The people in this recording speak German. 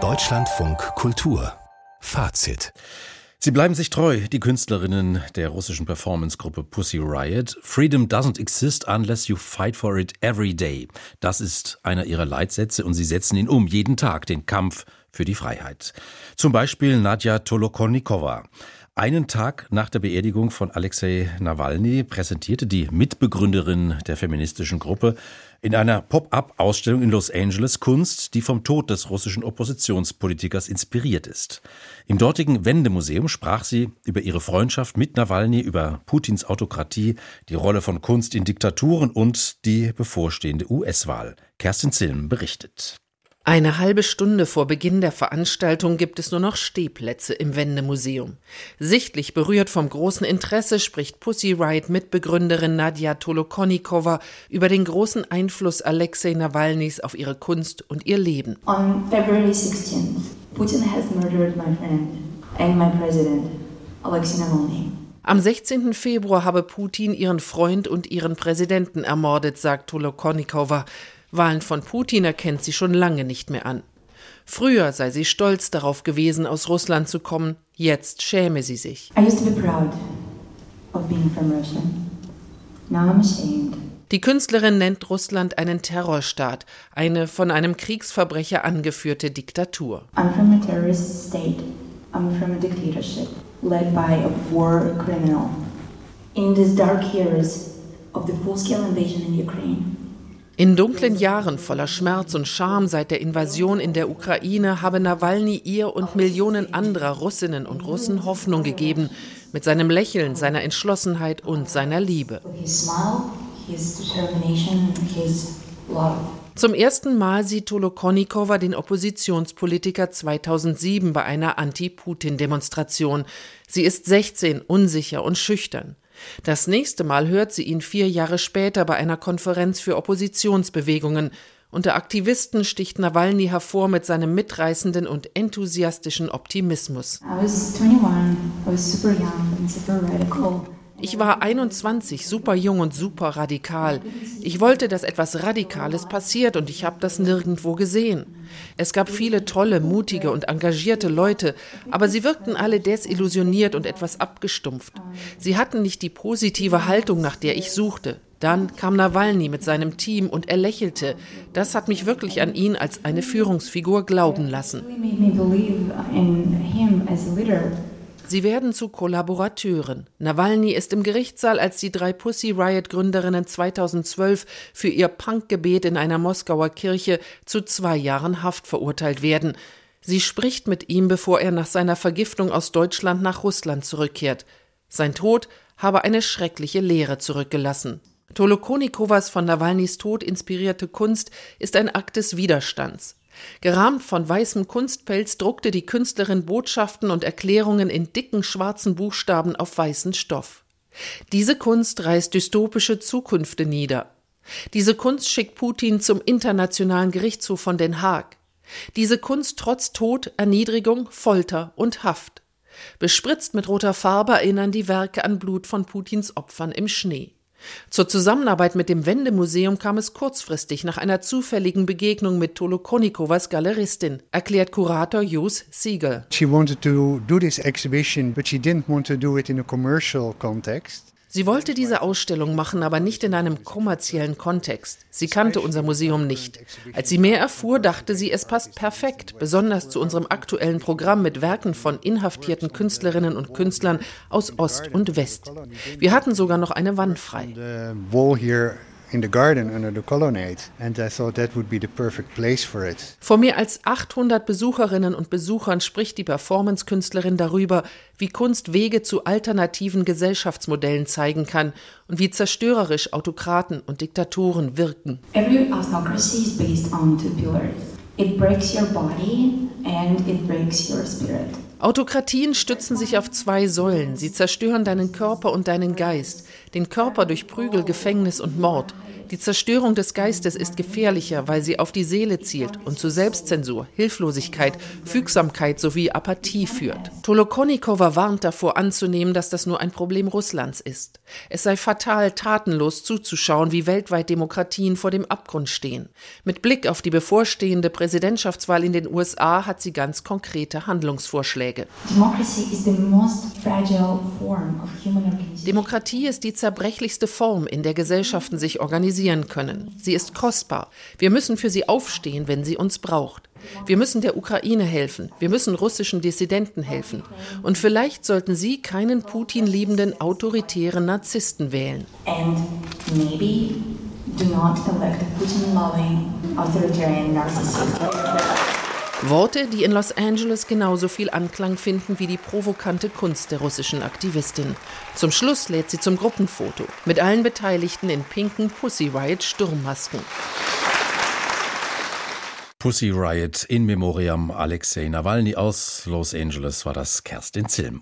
Deutschlandfunk Kultur Fazit Sie bleiben sich treu, die Künstlerinnen der russischen Performancegruppe Pussy Riot. Freedom doesn't exist unless you fight for it every day. Das ist einer ihrer Leitsätze und sie setzen ihn um, jeden Tag, den Kampf für die Freiheit. Zum Beispiel Nadja Tolokonnikova. Einen Tag nach der Beerdigung von Alexei Nawalny präsentierte die Mitbegründerin der feministischen Gruppe in einer Pop-up-Ausstellung in Los Angeles Kunst, die vom Tod des russischen Oppositionspolitikers inspiriert ist. Im dortigen Wendemuseum sprach sie über ihre Freundschaft mit Nawalny, über Putins Autokratie, die Rolle von Kunst in Diktaturen und die bevorstehende US-Wahl. Kerstin Zilm berichtet. Eine halbe Stunde vor Beginn der Veranstaltung gibt es nur noch Stehplätze im Wendemuseum. Sichtlich berührt vom großen Interesse spricht Pussy Riot Mitbegründerin Nadja Tolokonnikova über den großen Einfluss Alexei Nawalnys auf ihre Kunst und ihr Leben. On February 16th, Putin has murdered my friend and my president, Alexei Nawalny. Am 16. Februar habe Putin ihren Freund und ihren Präsidenten ermordet, sagt Tolokonnikova. Wahlen von Putin erkennt sie schon lange nicht mehr an. Früher sei sie stolz darauf gewesen, aus Russland zu kommen, jetzt schäme sie sich. Die Künstlerin nennt Russland einen Terrorstaat, eine von einem Kriegsverbrecher angeführte Diktatur. I'm from a terrorist state. I'm from a dictatorship led by a war criminal. In these dark years of the full-scale invasion in Ukraine, in dunklen Jahren voller Schmerz und Scham seit der Invasion in der Ukraine habe Nawalny ihr und Millionen anderer Russinnen und Russen Hoffnung gegeben, mit seinem Lächeln, seiner Entschlossenheit und seiner Liebe. Zum ersten Mal sieht Tolokonnikova den Oppositionspolitiker 2007 bei einer Anti-Putin-Demonstration. Sie ist 16, unsicher und schüchtern. Das nächste Mal hört sie ihn vier Jahre später bei einer Konferenz für Oppositionsbewegungen. Unter Aktivisten sticht Nawalny hervor mit seinem mitreißenden und enthusiastischen Optimismus. I was 21, I was super young and super radical. Ich war 21, super jung und super radikal. Ich wollte, dass etwas Radikales passiert und ich habe das nirgendwo gesehen. Es gab viele tolle, mutige und engagierte Leute, aber sie wirkten alle desillusioniert und etwas abgestumpft. Sie hatten nicht die positive Haltung, nach der ich suchte. Dann kam Nawalny mit seinem Team und er lächelte. Das hat mich wirklich an ihn als eine Führungsfigur glauben lassen. Sie werden zu Kollaborateuren. Nawalny ist im Gerichtssaal, als die drei Pussy Riot Gründerinnen 2012 für ihr Punkgebet in einer Moskauer Kirche zu zwei Jahren Haft verurteilt werden. Sie spricht mit ihm, bevor er nach seiner Vergiftung aus Deutschland nach Russland zurückkehrt. Sein Tod habe eine schreckliche Lehre zurückgelassen. Tolokonikowas von Nawalnys Tod inspirierte Kunst ist ein Akt des Widerstands. Gerahmt von weißem Kunstpelz druckte die Künstlerin Botschaften und Erklärungen in dicken schwarzen Buchstaben auf weißen Stoff. Diese Kunst reißt dystopische Zukünfte nieder. Diese Kunst schickt Putin zum Internationalen Gerichtshof von Den Haag. Diese Kunst trotz Tod, Erniedrigung, Folter und Haft. Bespritzt mit roter Farbe erinnern die Werke an Blut von Putins Opfern im Schnee. Zur Zusammenarbeit mit dem Wendemuseum kam es kurzfristig nach einer zufälligen Begegnung mit Tolokonnikovas Galeristin, erklärt Kurator Jus Siegel. She wanted to do this exhibition, but she didn't want to do it in a commercial context. Sie wollte diese Ausstellung machen, aber nicht in einem kommerziellen Kontext. Sie kannte unser Museum nicht. Als sie mehr erfuhr, dachte sie, es passt perfekt, besonders zu unserem aktuellen Programm mit Werken von inhaftierten Künstlerinnen und Künstlern aus Ost und West. Wir hatten sogar noch eine Wand frei in the garden under the colonnade and I thought that would be the perfect place for it. Vor mehr als 800 Besucherinnen und Besuchern spricht die Performance-Künstlerin darüber, wie Kunst Wege zu alternativen Gesellschaftsmodellen zeigen kann und wie zerstörerisch Autokraten und Diktatoren wirken. Every autocracy is based on two pillars. It breaks your body and it breaks your spirit. Autokratien stützen sich auf zwei Säulen. Sie zerstören deinen Körper und deinen Geist. Den Körper durch Prügel, Gefängnis und Mord. Die Zerstörung des Geistes ist gefährlicher, weil sie auf die Seele zielt und zu Selbstzensur, Hilflosigkeit, Fügsamkeit sowie Apathie führt. Tolokonnikova warnt davor anzunehmen, dass das nur ein Problem Russlands ist. Es sei fatal, tatenlos zuzuschauen, wie weltweit Demokratien vor dem Abgrund stehen. Mit Blick auf die bevorstehende Präsidentschaftswahl in den USA hat sie ganz konkrete Handlungsvorschläge. Demokratie ist die zerbrechlichste Form, in der Gesellschaften sich organisieren können. Sie ist kostbar. Wir müssen für sie aufstehen, wenn sie uns braucht. Wir müssen der Ukraine helfen. Wir müssen russischen Dissidenten helfen. Und vielleicht sollten Sie keinen Putin liebenden autoritären Narzissten wählen. And maybe do not elect a Putin-loving authoritarian narcissist. Worte, die in Los Angeles genauso viel Anklang finden wie die provokante Kunst der russischen Aktivistin. Zum Schluss lädt sie zum Gruppenfoto mit allen Beteiligten in pinken Pussy Riot Sturmmasken. Pussy Riot in Memoriam Alexei Nawalny aus Los Angeles war das Kerstin Zilm.